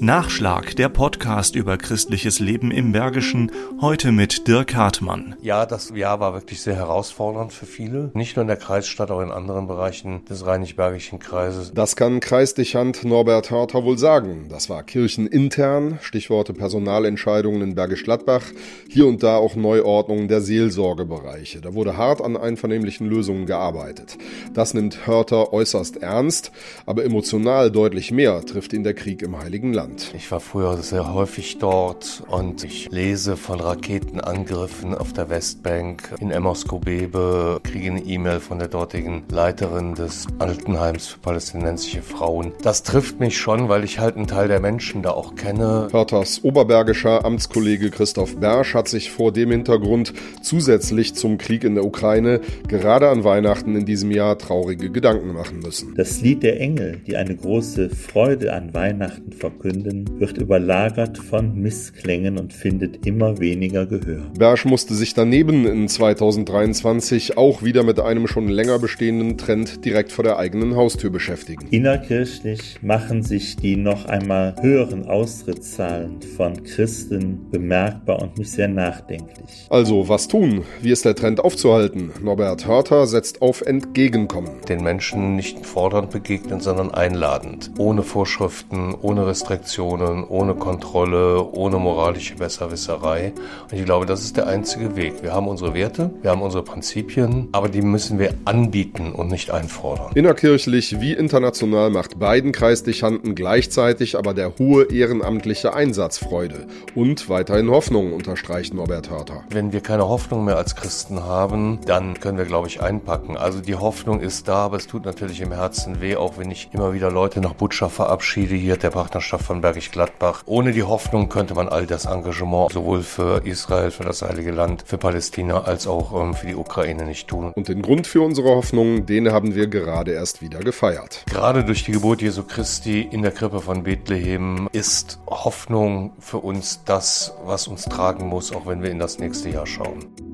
Nachschlag, der Podcast über christliches Leben im Bergischen, heute mit Dirk Hartmann. Ja, das Jahr war wirklich sehr herausfordernd für viele. Nicht nur in der Kreisstadt, auch in anderen Bereichen des Rheinisch-Bergischen Kreises. Das kann Kreisdechant Norbert Hörter wohl sagen. Das war kirchenintern, Stichworte Personalentscheidungen in Bergisch Gladbach, hier und da auch Neuordnungen der Seelsorgebereiche. Da wurde hart an einvernehmlichen Lösungen gearbeitet. Das nimmt Hörter äußerst ernst, aber emotional deutlich mehr trifft ihn der Krieg im Heiligen Land. Land. Ich war früher sehr häufig dort und ich lese von Raketenangriffen auf der Westbank in Emmaus-Kobebe, kriege eine E-Mail von der dortigen Leiterin des Altenheims für palästinensische Frauen. Das trifft mich schon, weil ich halt einen Teil der Menschen da auch kenne. Vaters oberbergischer Amtskollege Christoph Bersch hat sich vor dem Hintergrund zusätzlich zum Krieg in der Ukraine gerade an Weihnachten in diesem Jahr traurige Gedanken machen müssen. Das Lied der Engel, die eine große Freude an Weihnachten verkünden, Sünden wird überlagert von Missklängen und findet immer weniger Gehör. Bersch musste sich daneben in 2023 auch wieder mit einem schon länger bestehenden Trend direkt vor der eigenen Haustür beschäftigen. Innerkirchlich machen sich die noch einmal höheren Austrittszahlen von Christen bemerkbar und mich sehr nachdenklich. Also, was tun? Wie ist der Trend aufzuhalten? Norbert Hörter setzt auf Entgegenkommen. Den Menschen nicht fordernd begegnen, sondern einladend. Ohne Vorschriften, ohne Restriktionen Restriktionen, ohne Kontrolle, ohne moralische Besserwisserei. Und ich glaube, das ist der einzige Weg. Wir haben unsere Werte, wir haben unsere Prinzipien, aber die müssen wir anbieten und nicht einfordern. Innerkirchlich wie international macht beiden Kreisdechanten gleichzeitig aber der hohe ehrenamtliche Einsatz Freude und weiterhin Hoffnung, unterstreicht Norbert Hörter. Wenn wir keine Hoffnung mehr als Christen haben, dann können wir, glaube ich, einpacken. Also die Hoffnung ist da, aber es tut natürlich im Herzen weh, auch wenn ich immer wieder Leute nach Butscha verabschiede, hier der Partnerschaft von Bergisch Gladbach. Ohne die Hoffnung könnte man all das Engagement sowohl für Israel, für das Heilige Land, für Palästina als auch ähm, für die Ukraine nicht tun. Und den Grund für unsere Hoffnung, den haben wir gerade erst wieder gefeiert. Gerade durch die Geburt Jesu Christi in der Krippe von Bethlehem ist Hoffnung für uns das, was uns tragen muss, auch wenn wir in das nächste Jahr schauen.